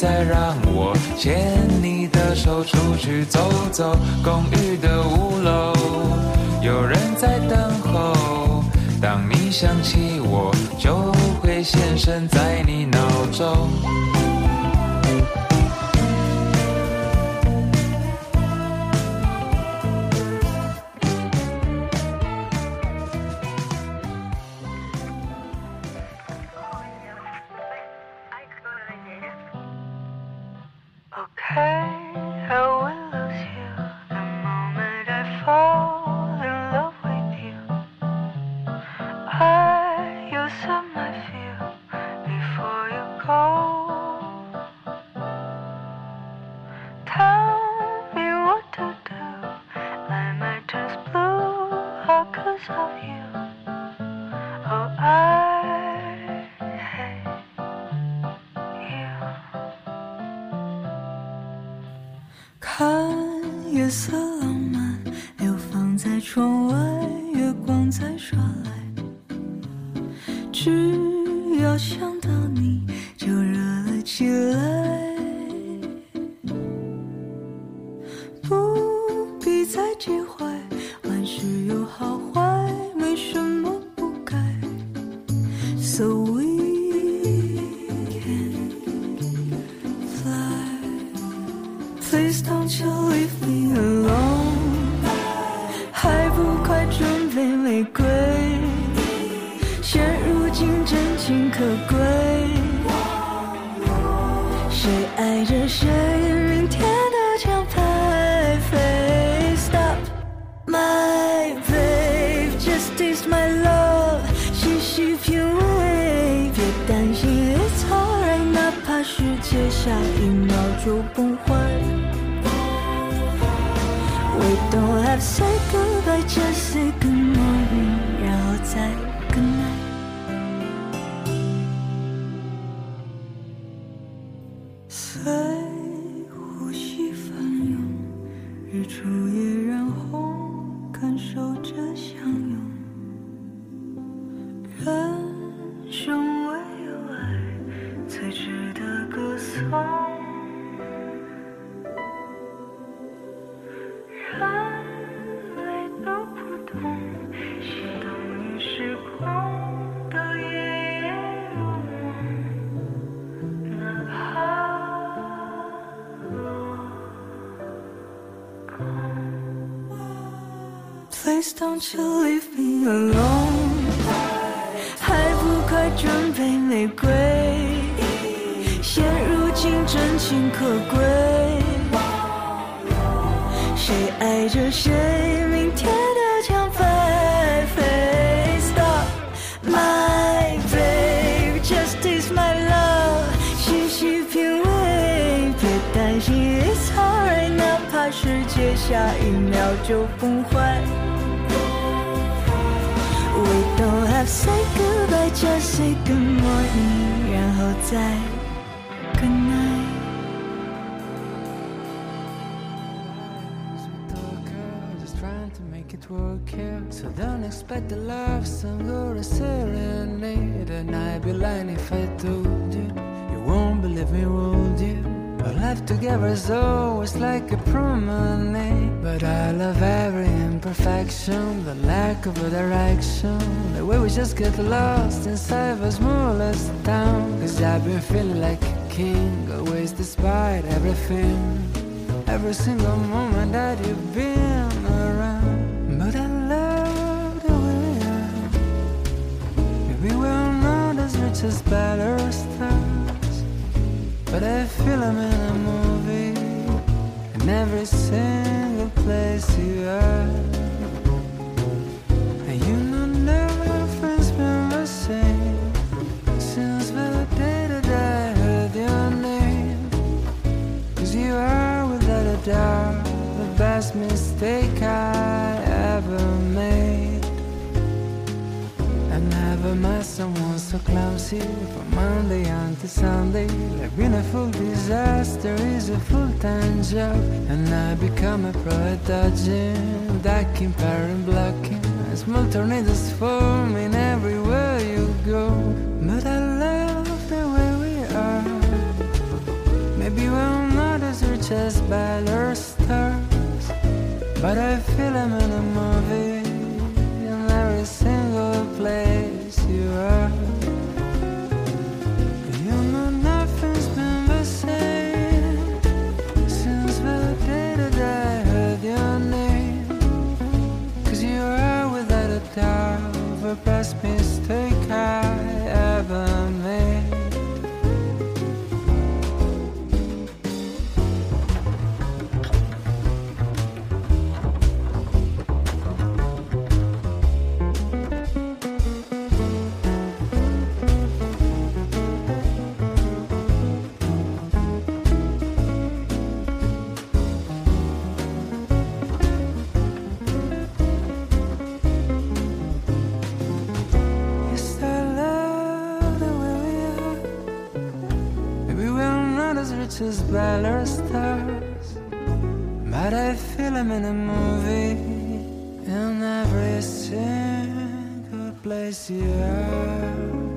再让我牵你的手出去走走公寓的五楼。有人在等候当你想起我就会现身在你脑中。Expect the love song or a serenade. And I'd be lying if I told you. You won't believe me, would you? Our life together is always like a promenade. But I love every imperfection, the lack of a direction. The way we just get lost inside the smallest town. Cause I've been feeling like a king, always despite everything. Every single moment that you've been as better stars. But I feel I'm in a movie. In every single place you are. Clumsy from Monday until Sunday. Like being a full disaster is a full time job. And I become a pro at dodging, ducking, parent blocking. Small tornadoes forming everywhere you go. But I love the way we are. Maybe we're not as rich as Ballard stars, but I feel I'm in a movie in every single place you are. The best mistake as Ballard stars, but I feel I'm in a movie in every single place you are.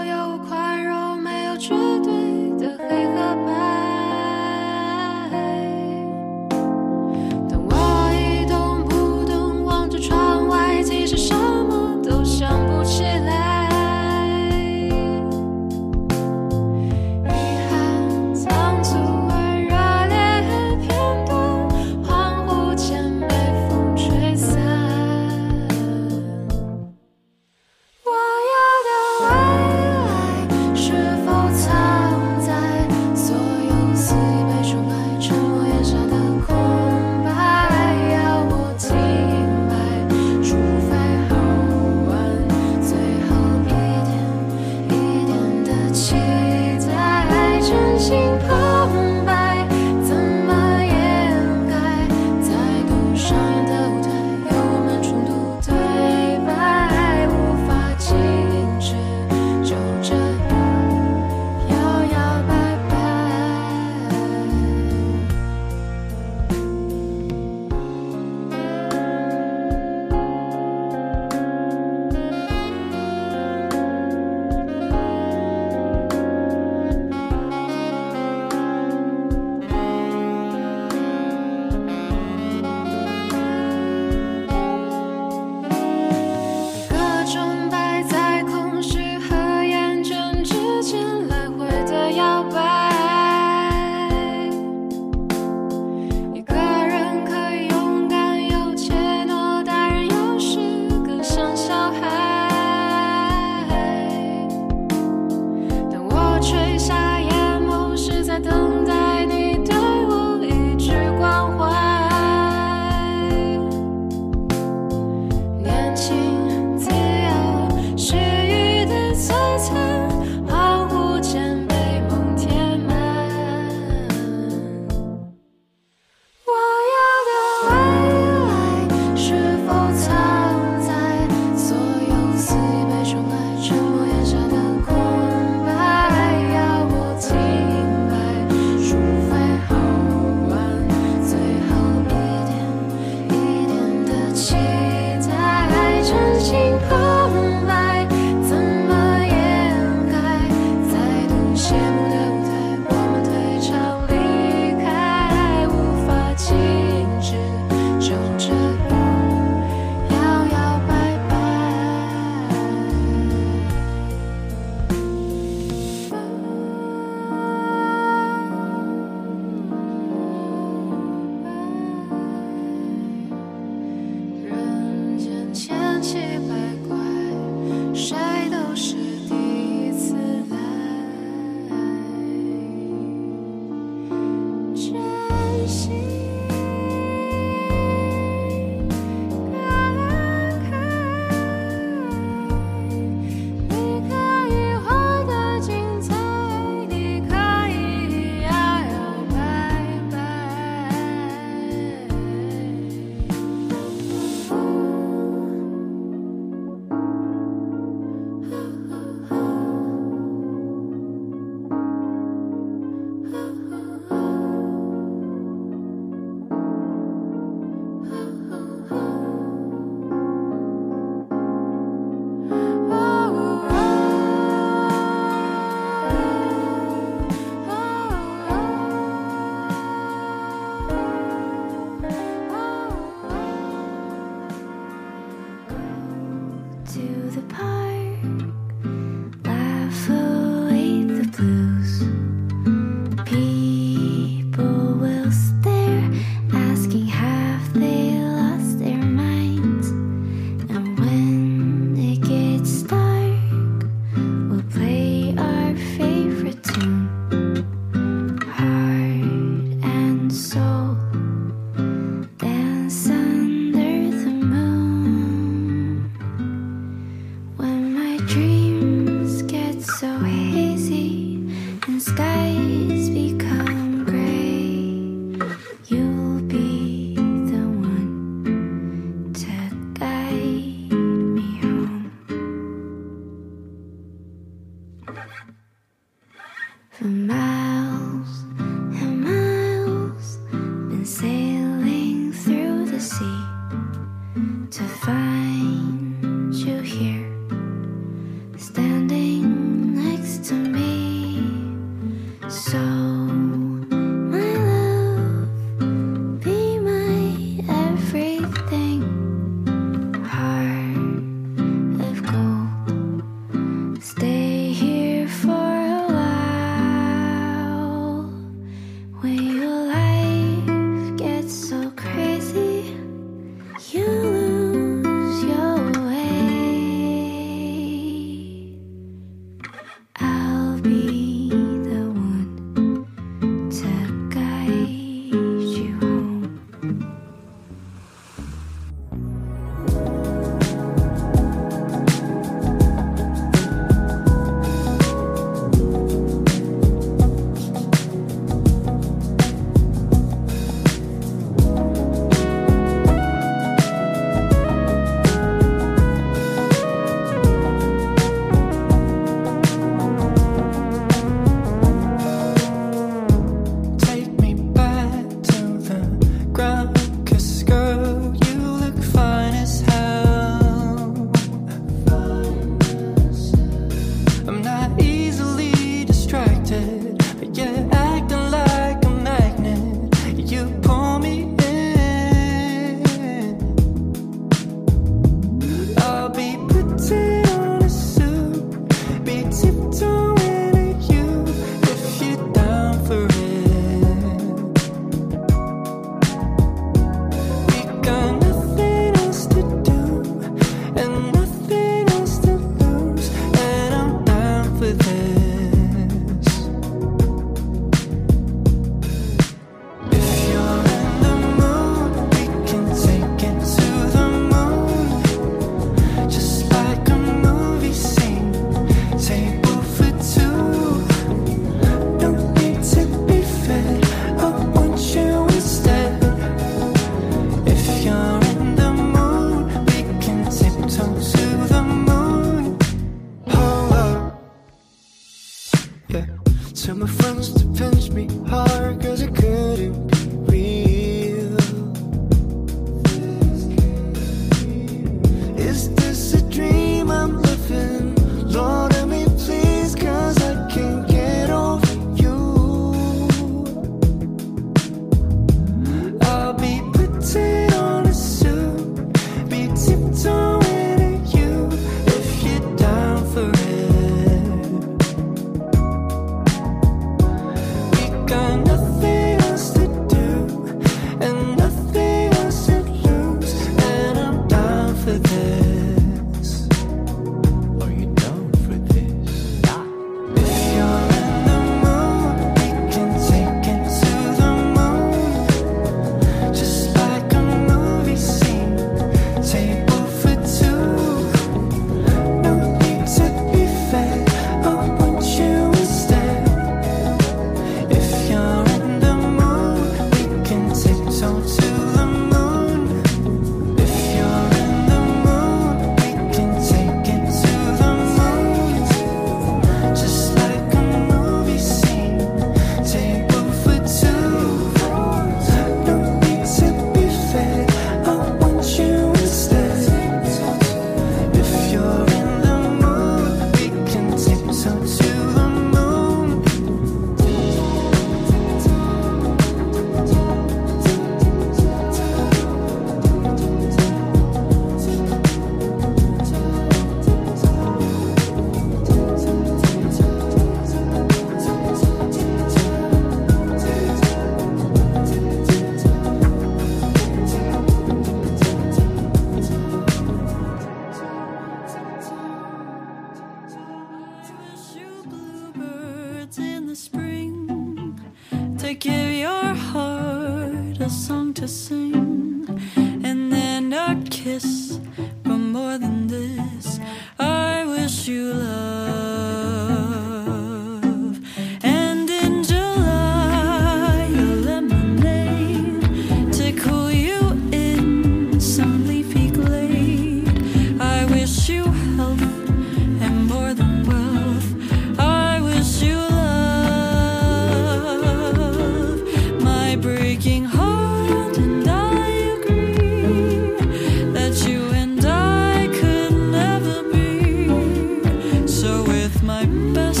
My best,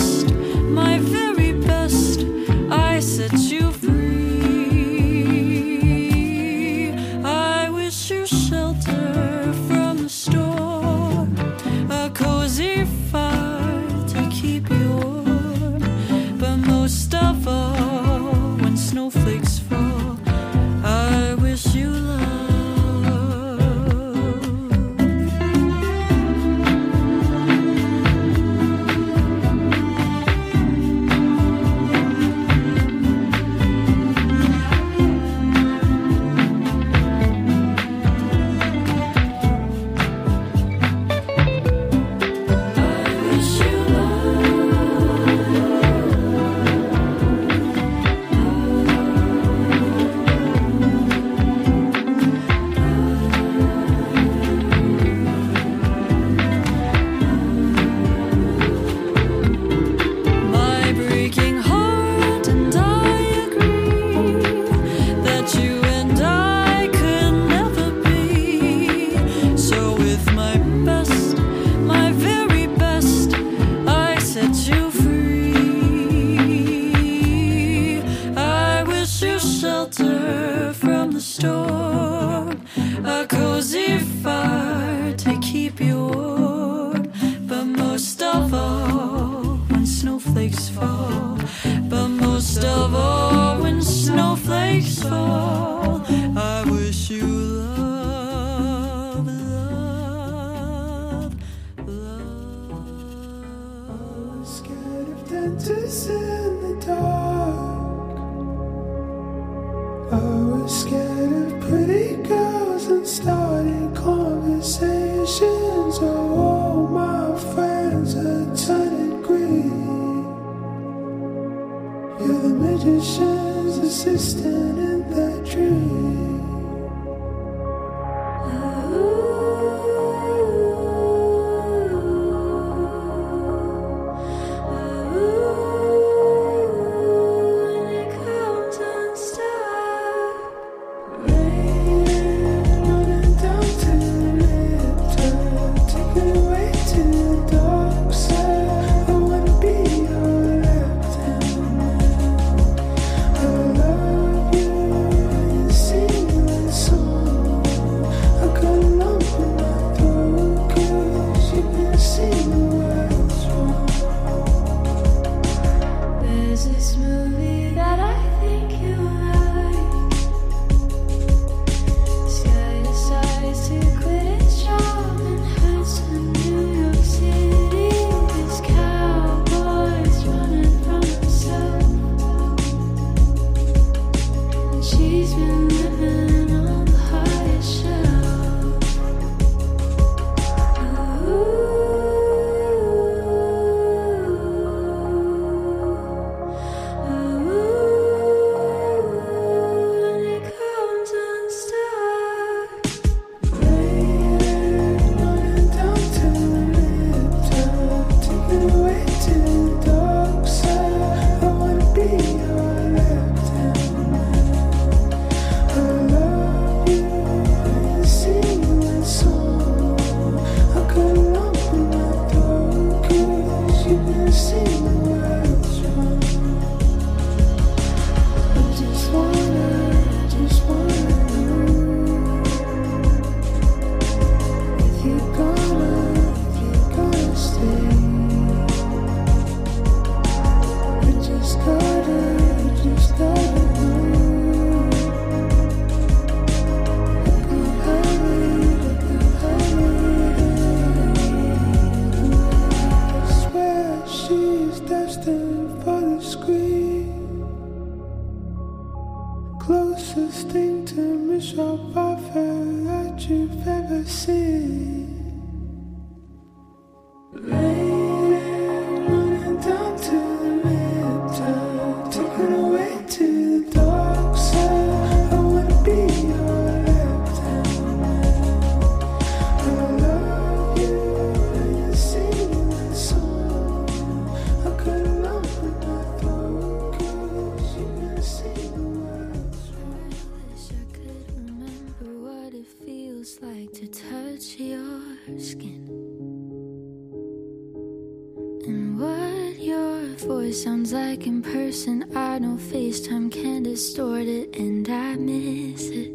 FaceTime can distort it, and I miss it.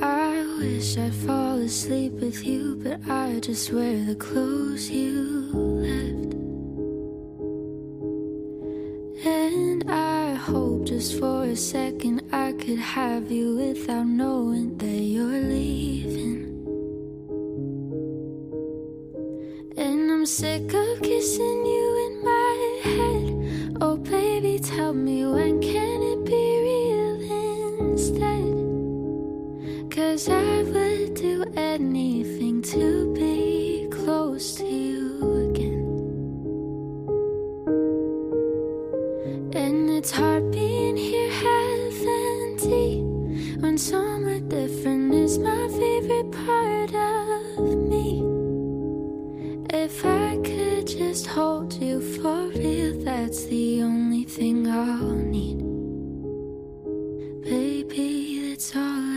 I wish I'd fall asleep with you, but I just wear the clothes you left. And I hope just for a second I could have you without knowing that you're leaving. And I'm sick of kissing you in my head. Tell me when can it be real instead? Cause I would do anything to be close to you again. And it's hard being here half empty when somewhere different is my favorite part of me. If I just hold you for real, that's the only thing I'll need. Baby, that's all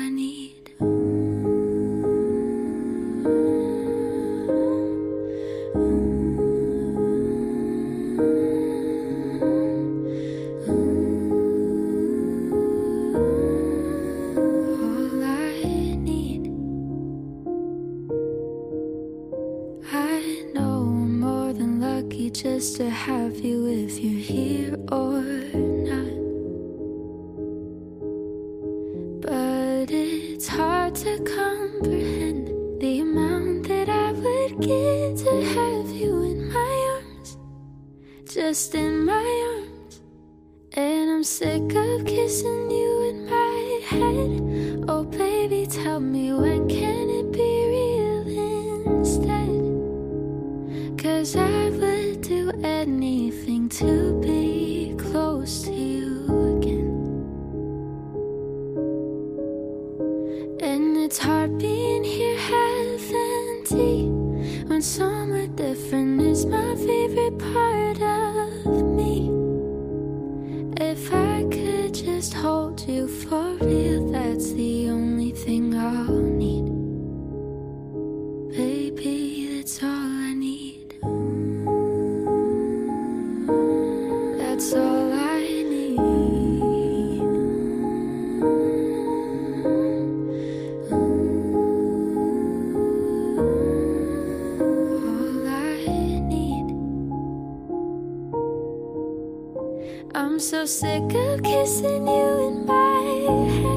just to have you if you're here or not. But it's hard to comprehend the amount that I would give to have you in my arms, just in my arms. And I'm sick of kissing you in my head. Oh, baby, tell me when can it be real instead? Cause I would do anything to be close to you again. And it's hard being here half empty when somewhere different is my favorite part of me. If I could just hold you for so sick of kissing you in my head.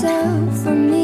Burning itself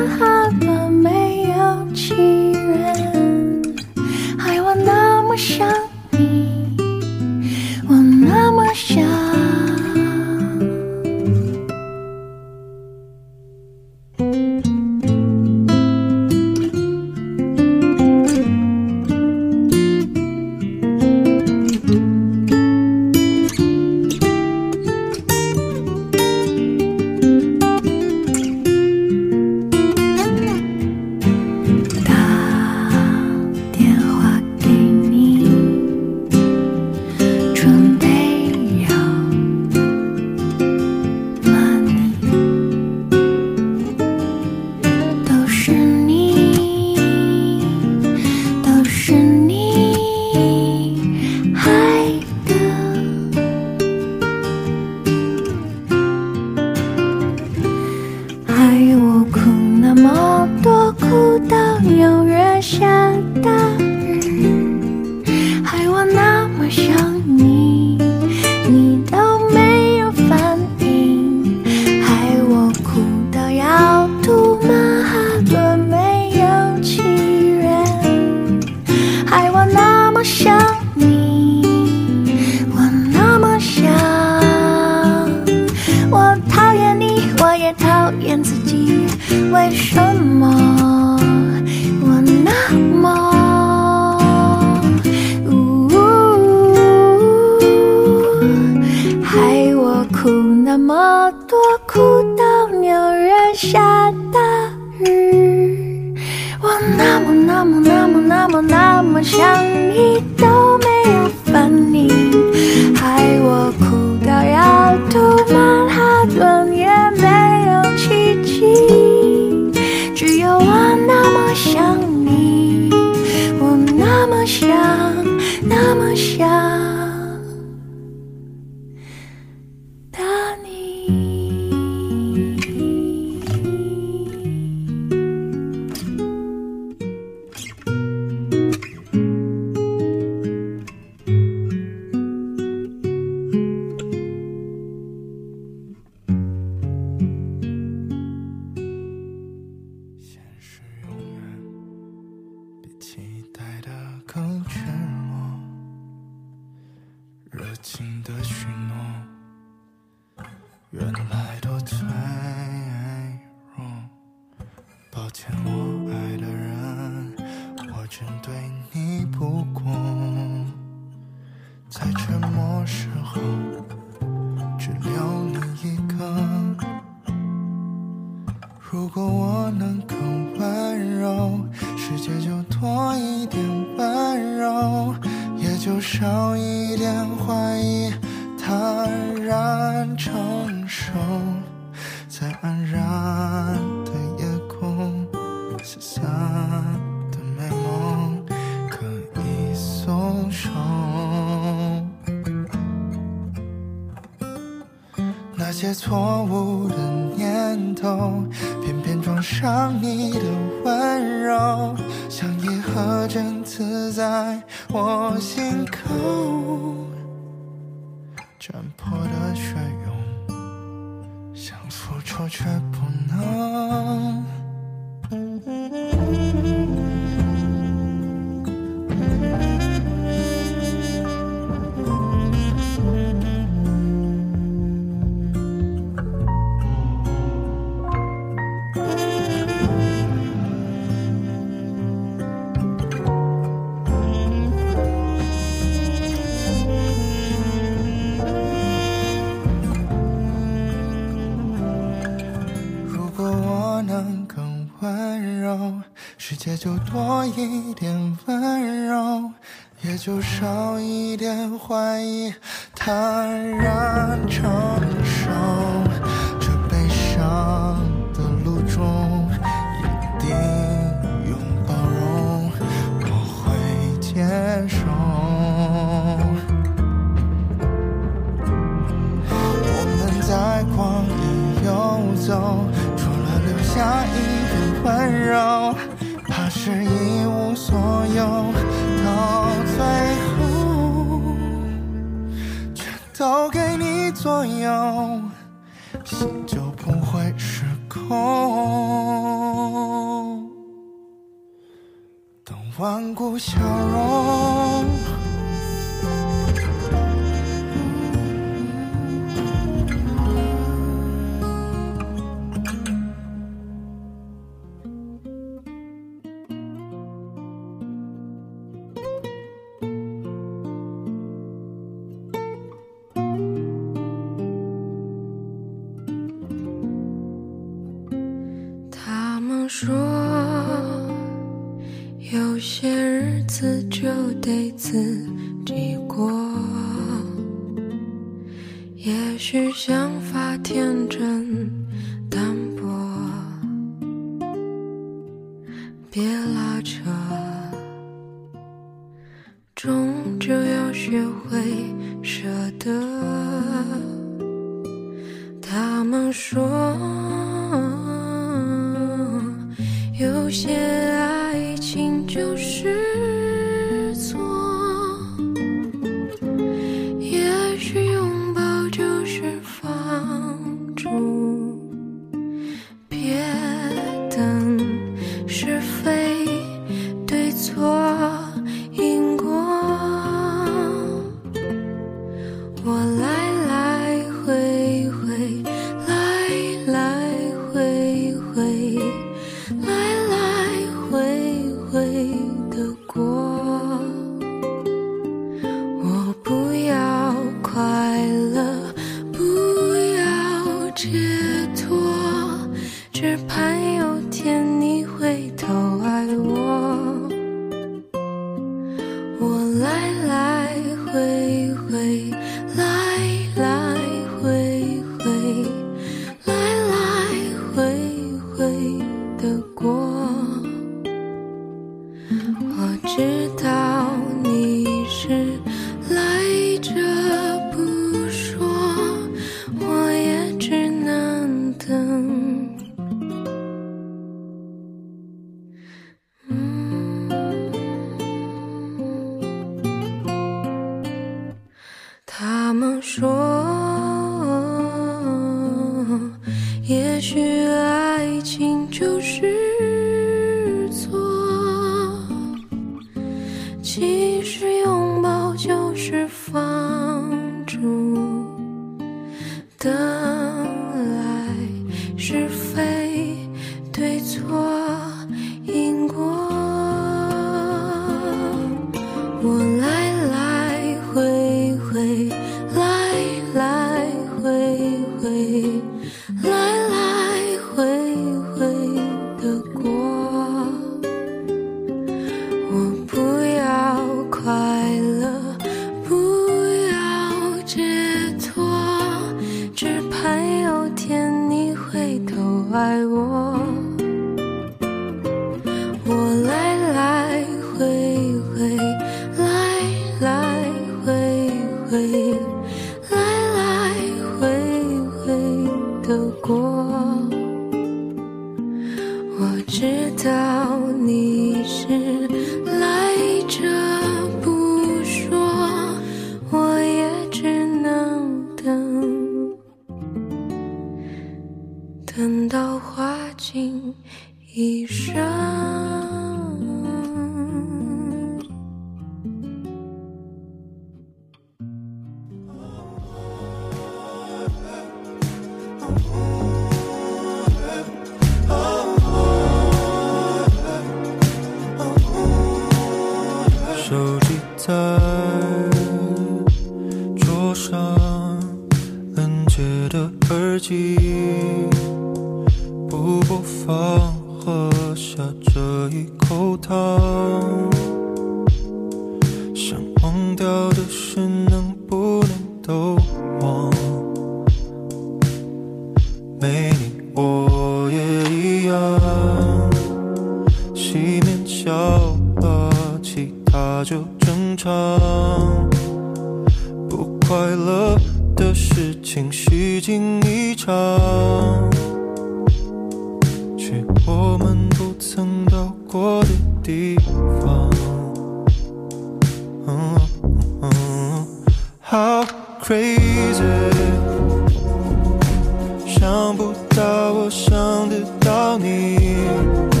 到你。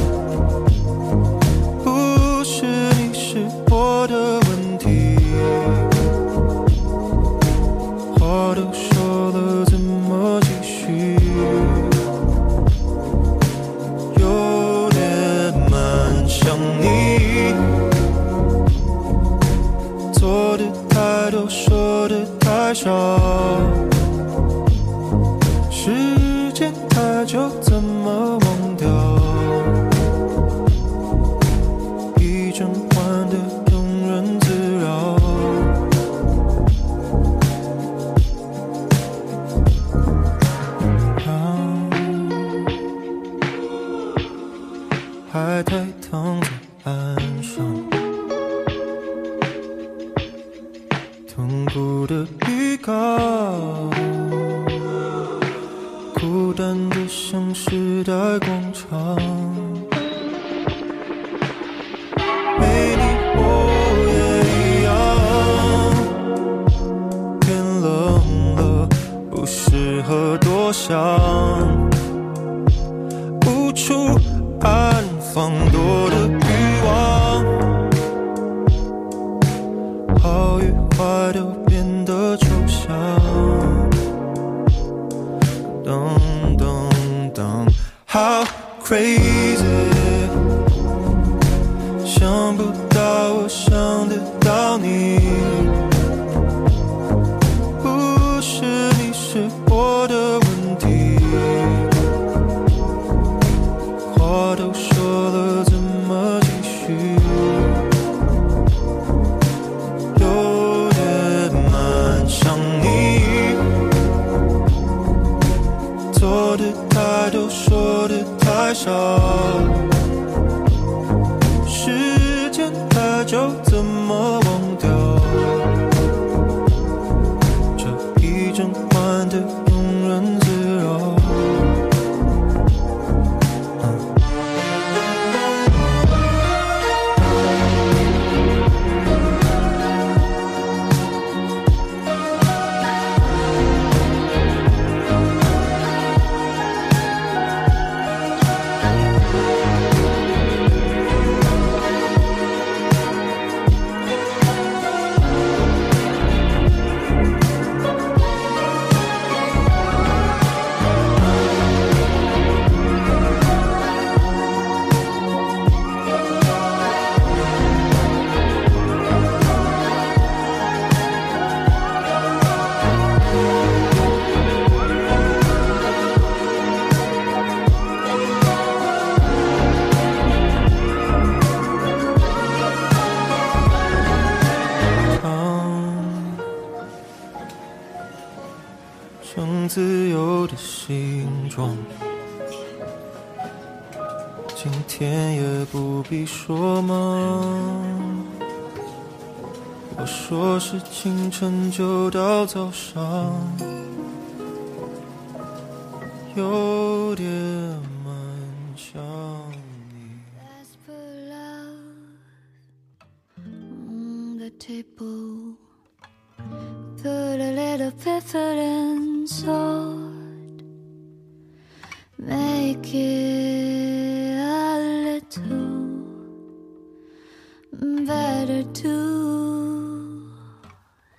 Better to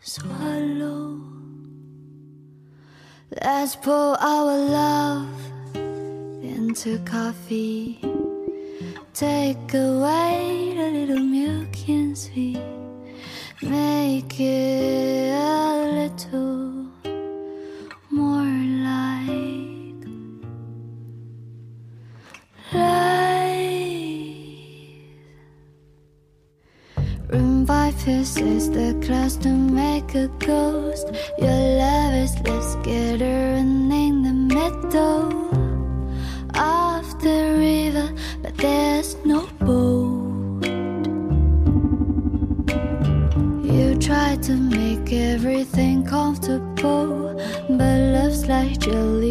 swallow. Let's pour our love into coffee. Take away the little milk and sweet. Make it a little five pieces the class to make a ghost. Your love is let's get her in the middle of the river, but there's no boat. You try to make everything comfortable, but love's like jelly,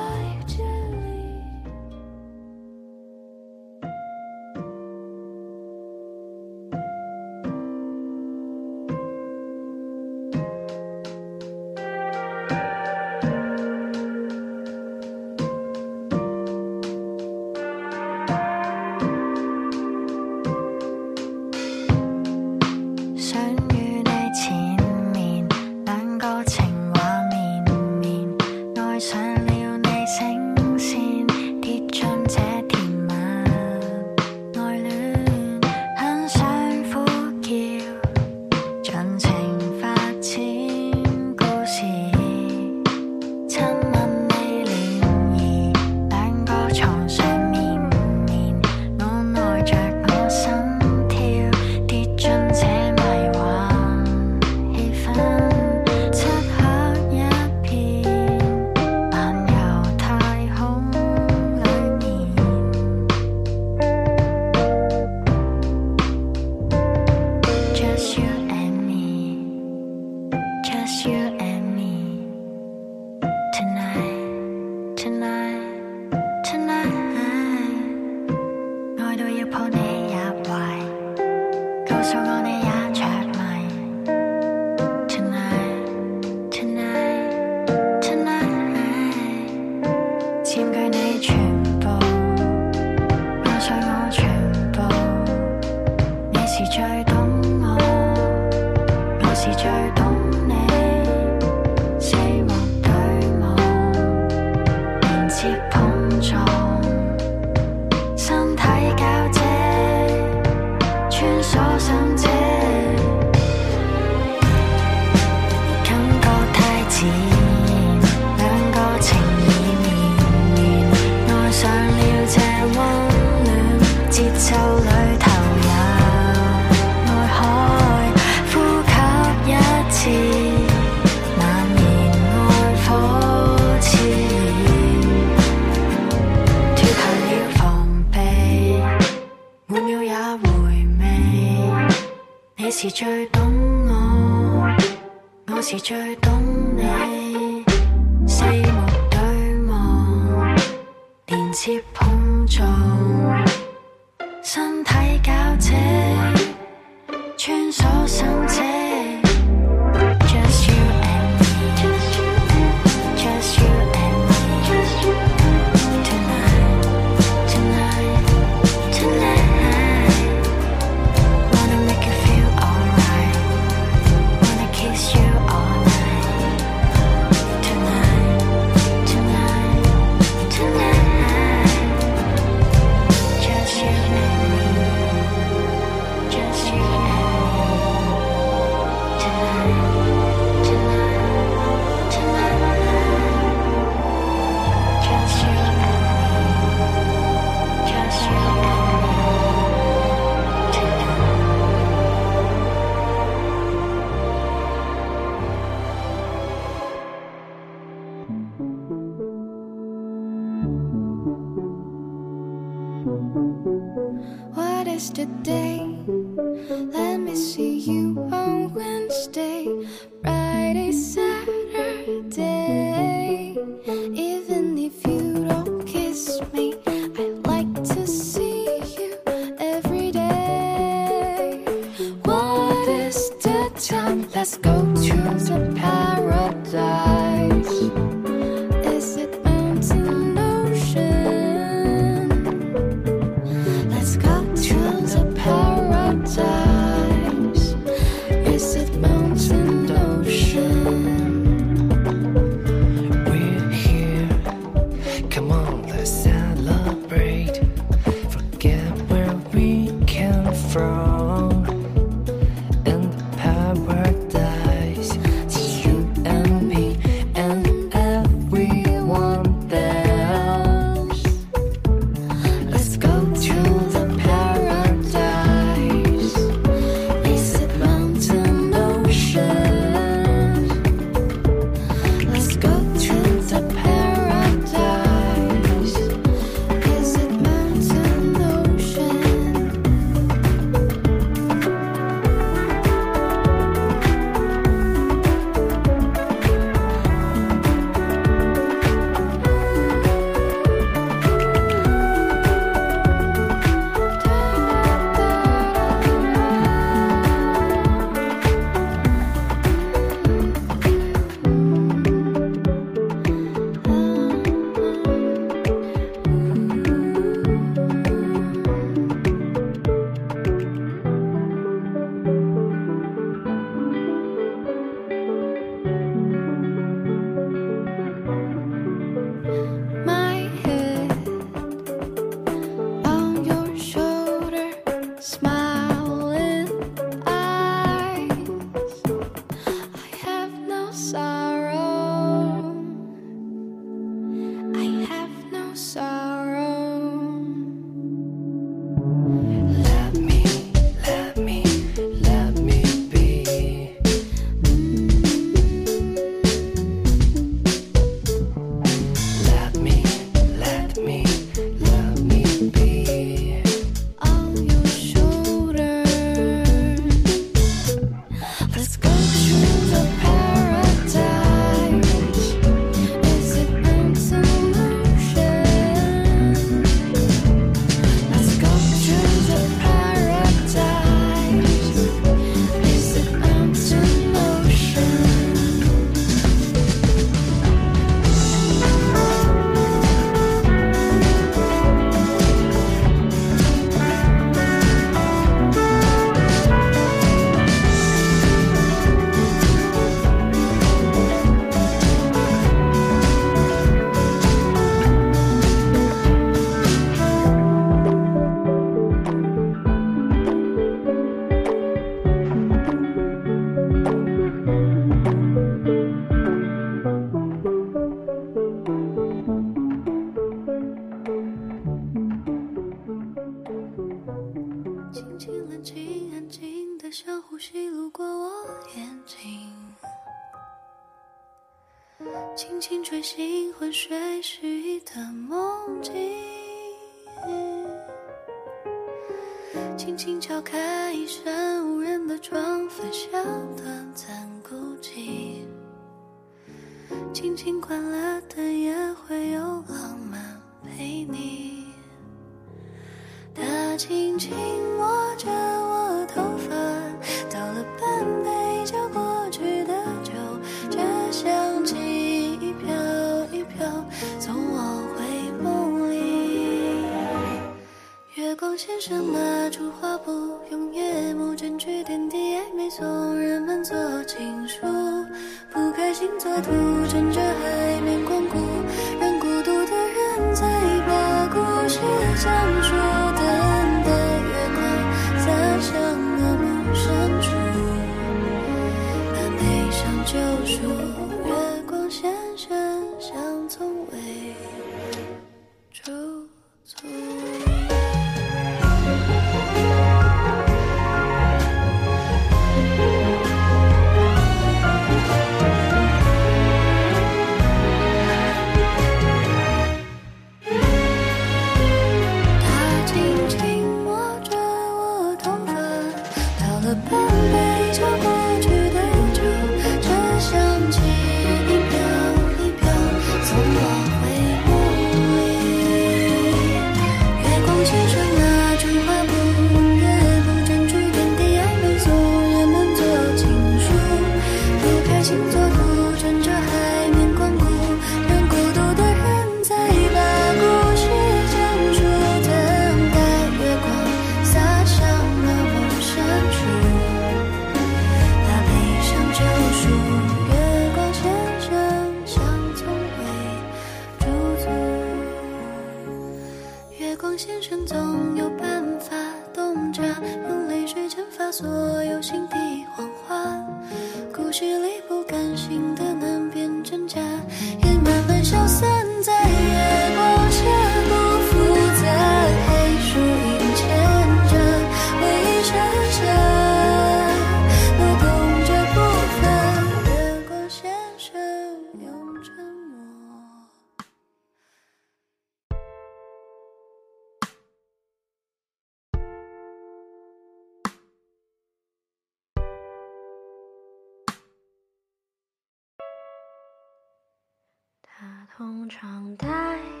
窗台。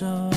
手。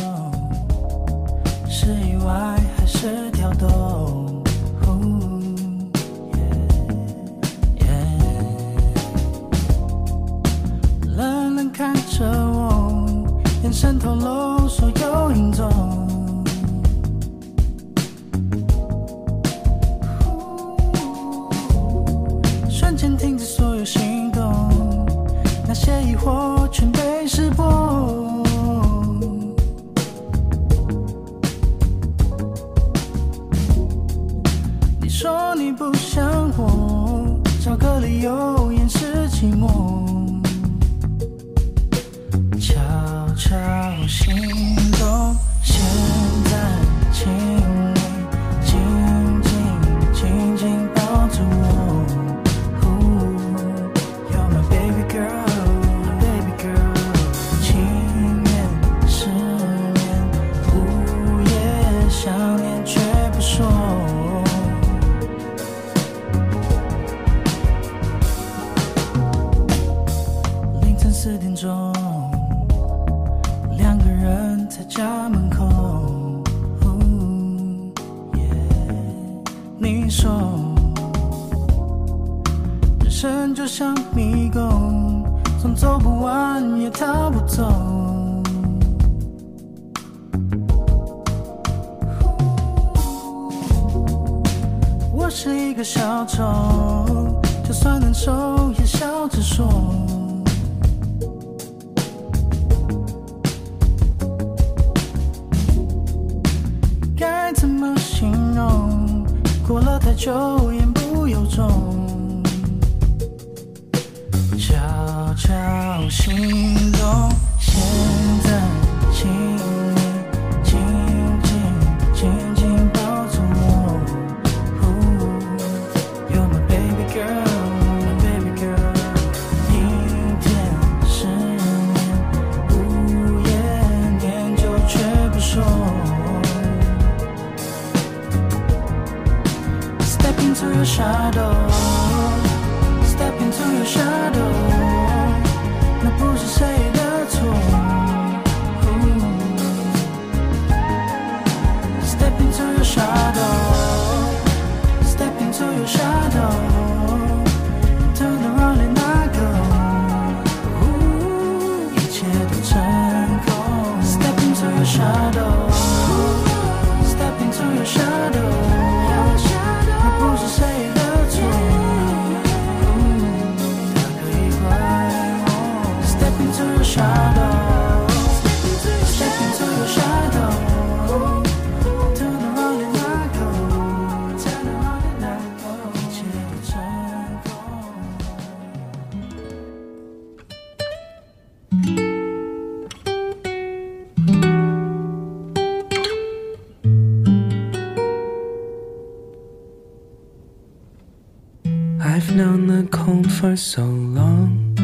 for so long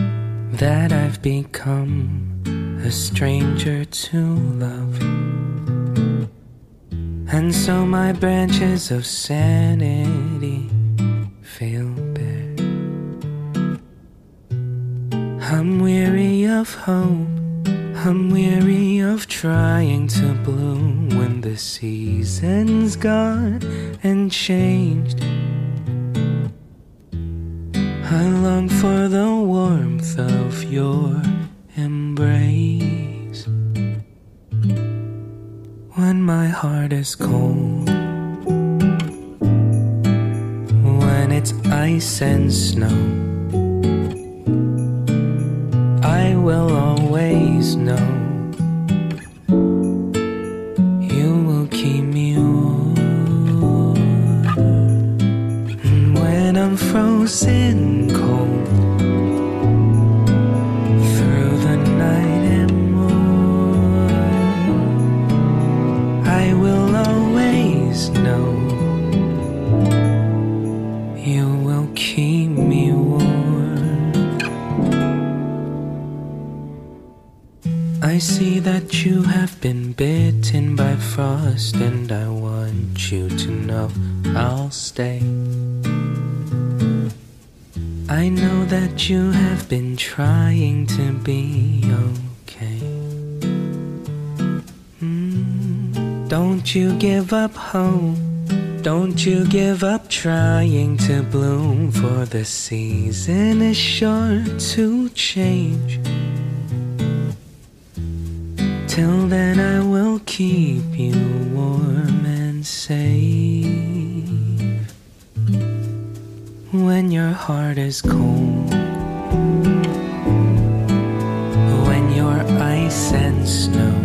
that I've become a stranger to love. And so my branches of sanity fail bare. I'm weary of hope. I'm weary of trying to bloom when the season's gone and changed. I long for the warmth of your embrace when my heart is cold, when it's ice and snow. I will always know frost, and I want you to know I'll stay. I know that you have been trying to be okay. Mm, don't you give up hope. Don't you give up trying to bloom, for the season is sure to change. Till then, I will keep you warm and safe. When your heart is cold, when you're ice and snow,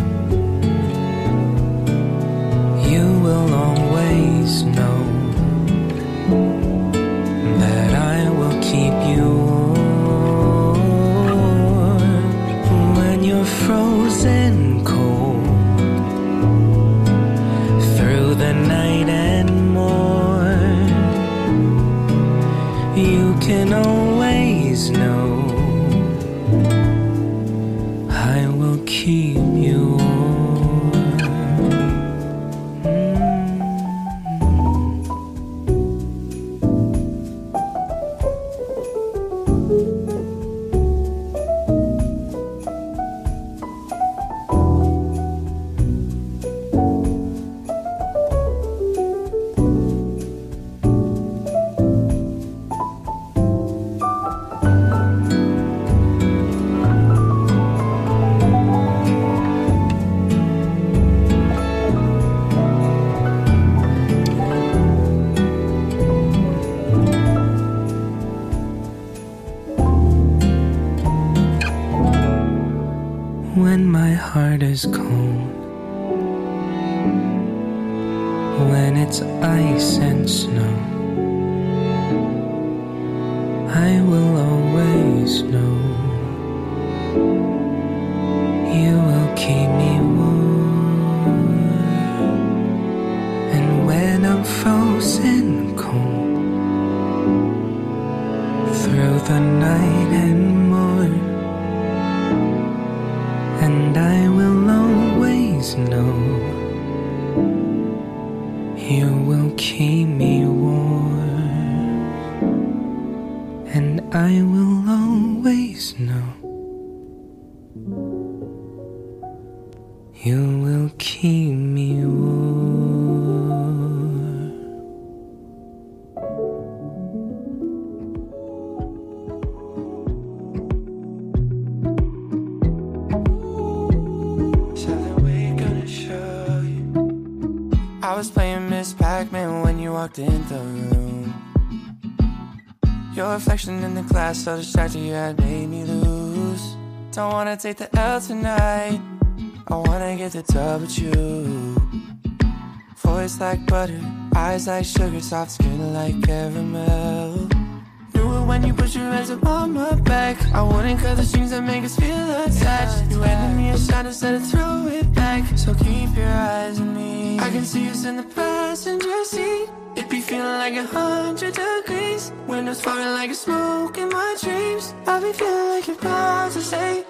you will always know that I will keep you warm when you're frozen you will keep me warm. Something we gonna show you. I was playing Miss Pac-Man when you walked in the room. Your reflection in the glass so distracted you had made me lose. Don't wanna take the L tonight. I wanna get the tub with you. Voice like butter, eyes like sugar, soft skin like caramel. Knew it when you put your hands upon my back. I wouldn't cut the strings that make us feel attached. You handed me a shot instead of throw it back. So keep your eyes on me. I can see us in the passenger seat. Be feeling like a hundred degrees. Windows fogging like a smoke in my dreams. I be feeling like you're about to say.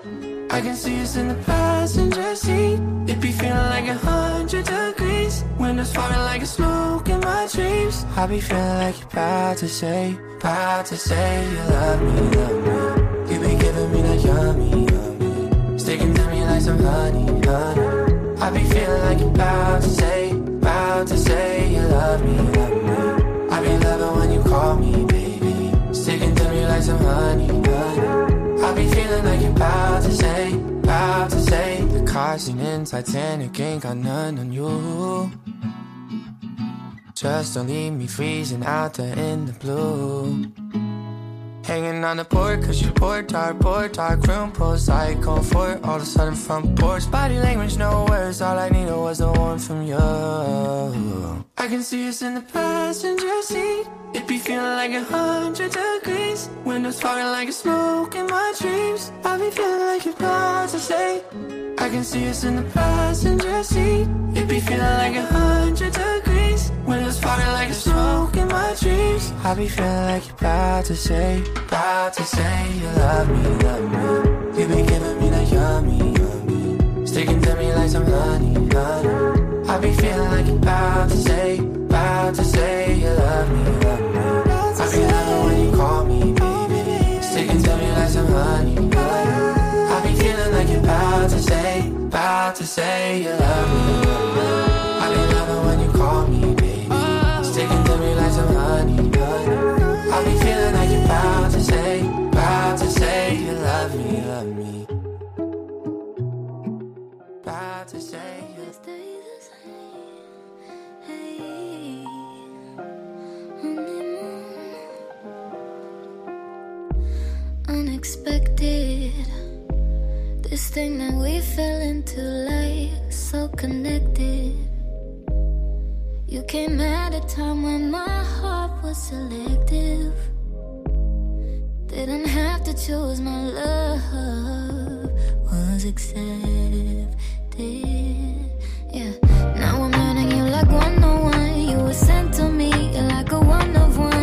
I can see us in the passenger seat. It be feeling like a hundred degrees. Windows fogging like a smoke in my dreams. I be feeling like you're about to say, about to say you love me, love me. You be giving me that yummy, yummy. Sticking to me like some honey, honey. I be feeling like you're about to say, about to say you love me, love me. Call me, baby. Sticking to me like some honey, honey. I be feeling like you're about to say, about to say The scene in Titanic ain't got none on you Just don't leave me freezing out there in the blue Hanging on the board, cause you're bored, dark, bored, dark room pulls I for it, all of a sudden front porch. Body language, no words, all I needed was the one from you. I can see us in the passenger seat. It be feeling like a hundred degrees. Windows fogging like a smoke in my dreams. I be feeling like you're about to say I can see us in the passenger seat. It be feeling like a hundred degrees. Windows fogging like a smoke in my dreams. I be feeling like you're about to say, about to say you love me, love me. You be giving me that yummy, yummy. Sticking to me like some honey, honey. I be feeling like you're about to say, about to say you love me, love me. I be loving when you call me, baby. Sticking to me like some honey, honey. I be feeling like you're about to say to say you love me. This thing that we fell into, like so connected. You came at a time when my heart was selective. Didn't have to choose, my love was accepted. Yeah, now I'm learning you like one on one. You were sent to me like a one of one.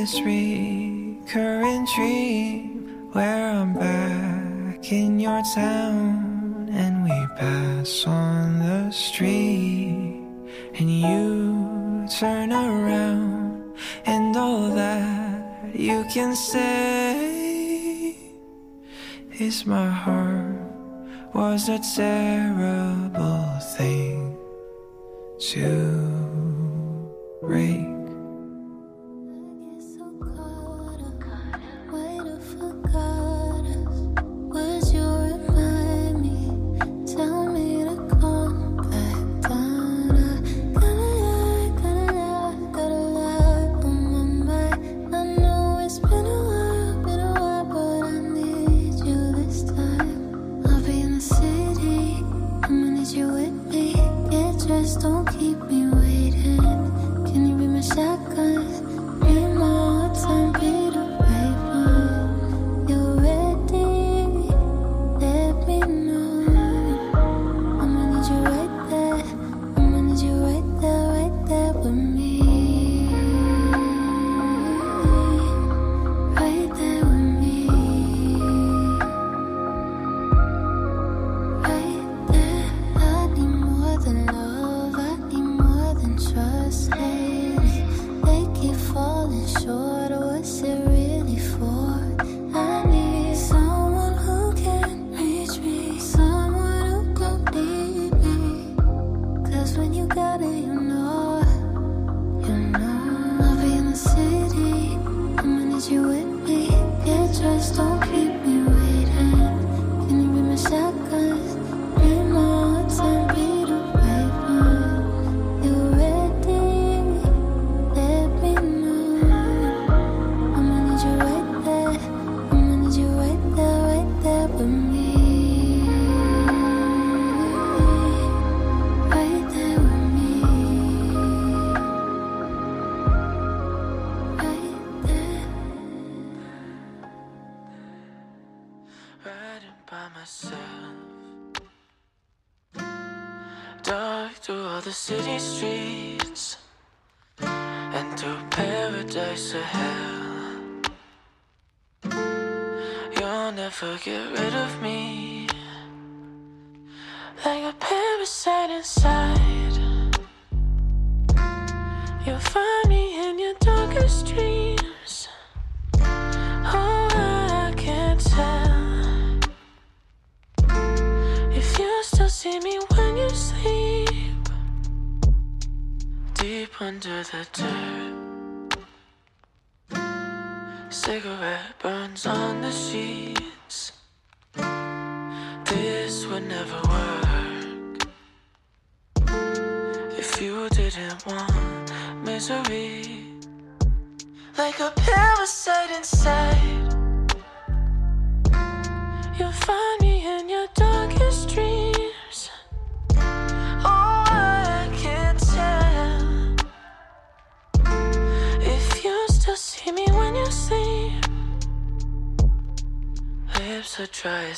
this recurring dream where I'm back in your town and we pass on the street and you turn around and all that you can say is my heart was a terrible thing to break.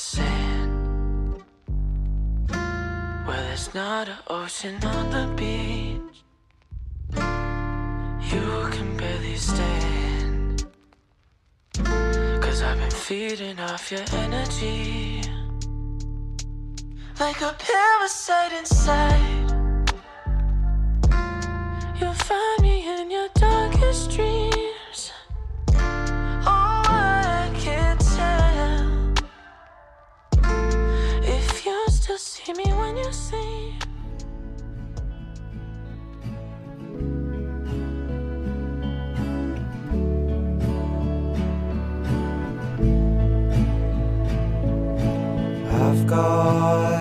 sand. Well, there's not an ocean on the beach. You can barely stand. Cause I've been feeding off your energy. Like a parasite inside. You'll find me in your darkest dreams. See me when you see. I've got.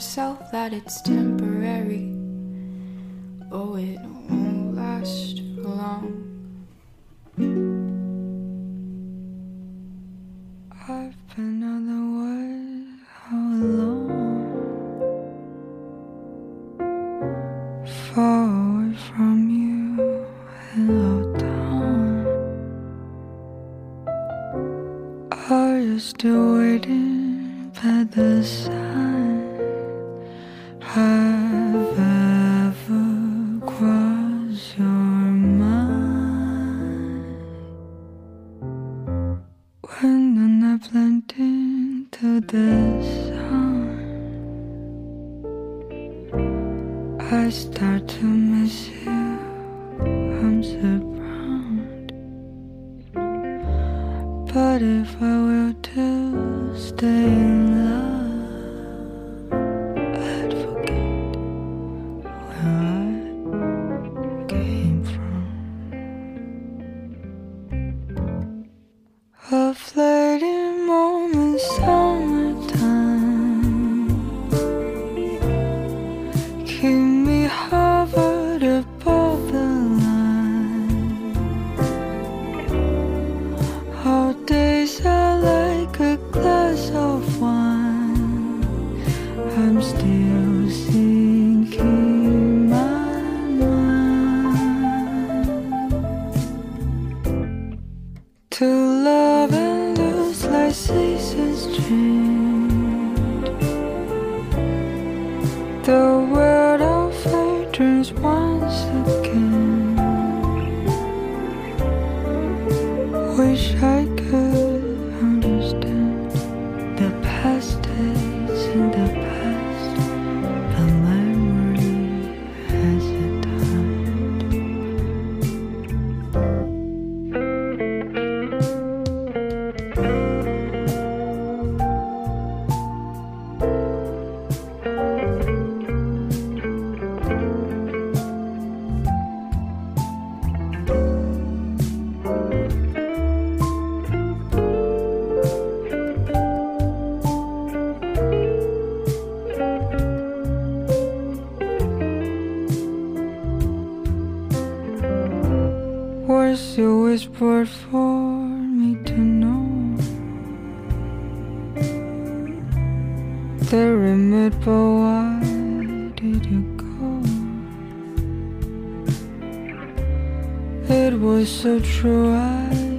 Yourself that it's temporary. words you whispered for me to know The remit, but why did you go? It was so true, I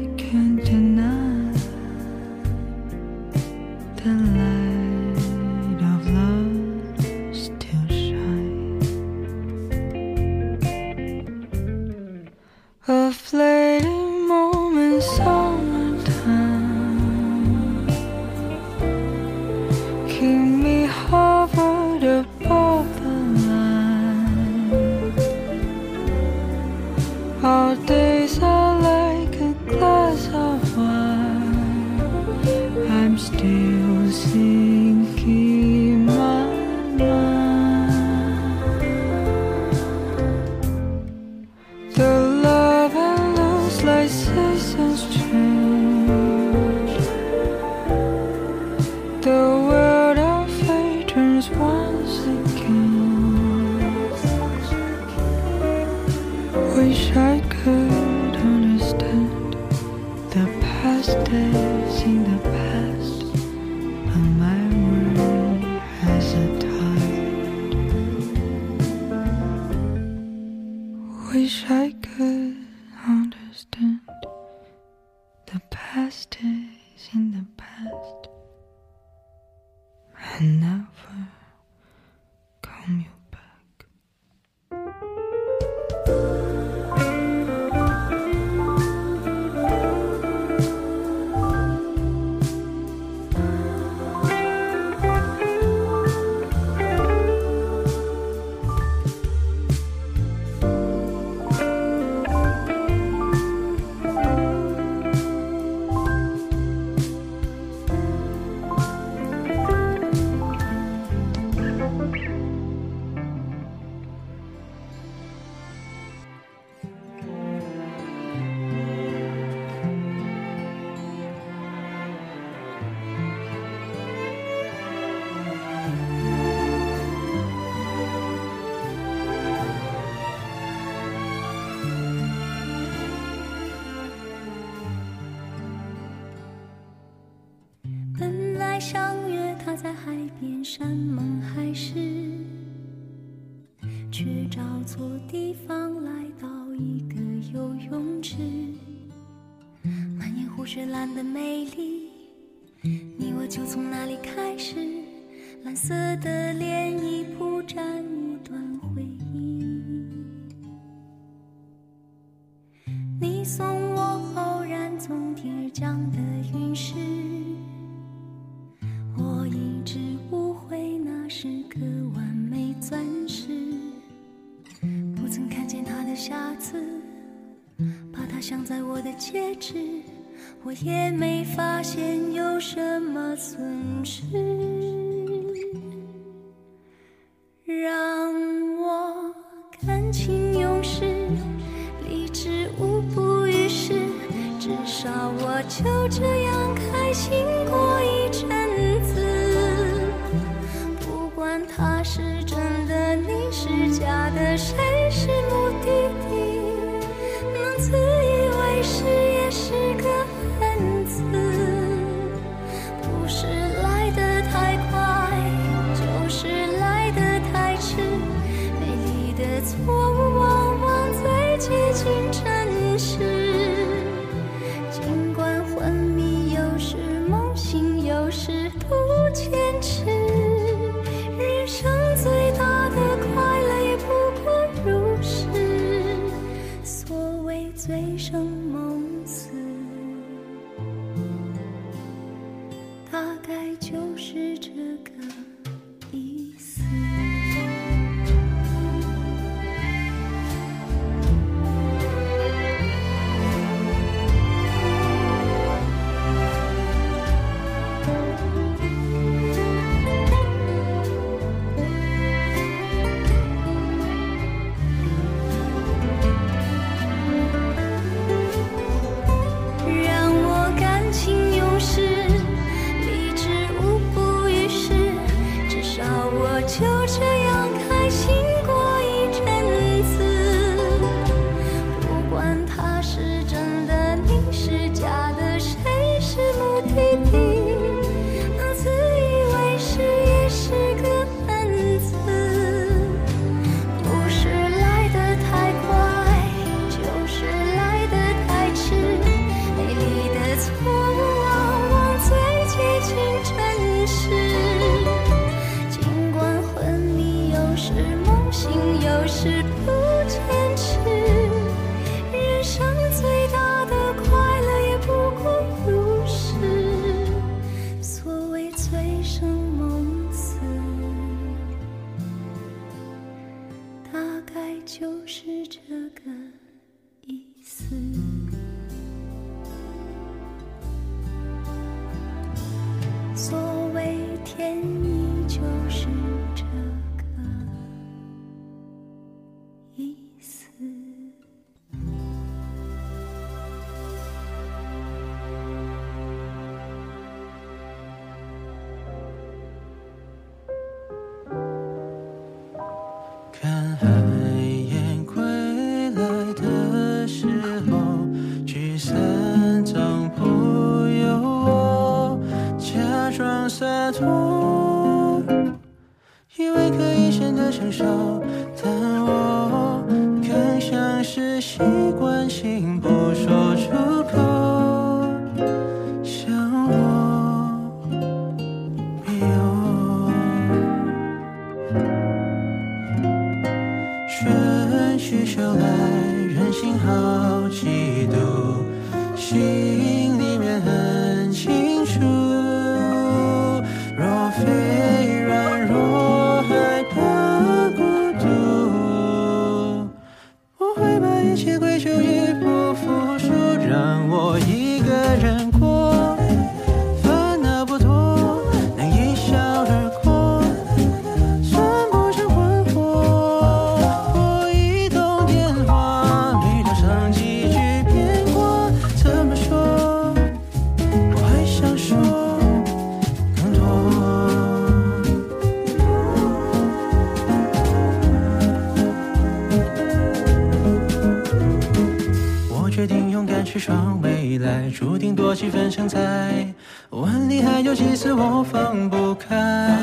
不开。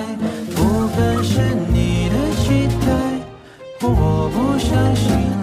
部分是你的期待，我不相信。